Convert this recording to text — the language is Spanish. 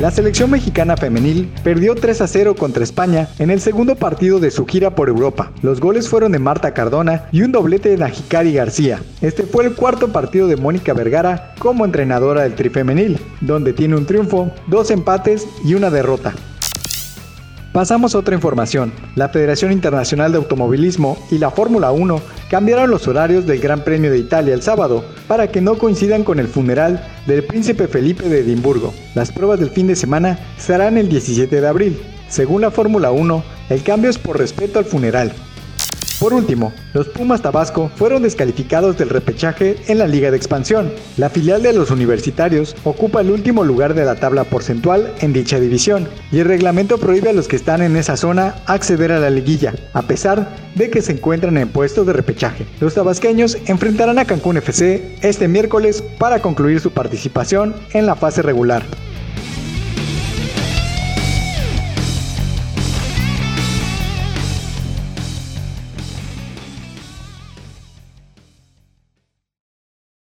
La selección mexicana femenil perdió 3 a 0 contra España en el segundo partido de su gira por Europa. Los goles fueron de Marta Cardona y un doblete de Najikari García. Este fue el cuarto partido de Mónica Vergara como entrenadora del tri femenil, donde tiene un triunfo, dos empates y una derrota. Pasamos a otra información. La Federación Internacional de Automovilismo y la Fórmula 1 cambiaron los horarios del Gran Premio de Italia el sábado para que no coincidan con el funeral del príncipe Felipe de Edimburgo. Las pruebas del fin de semana serán el 17 de abril. Según la Fórmula 1, el cambio es por respeto al funeral, por último, los Pumas Tabasco fueron descalificados del repechaje en la Liga de Expansión. La filial de los universitarios ocupa el último lugar de la tabla porcentual en dicha división y el reglamento prohíbe a los que están en esa zona acceder a la liguilla, a pesar de que se encuentran en puestos de repechaje. Los tabasqueños enfrentarán a Cancún FC este miércoles para concluir su participación en la fase regular.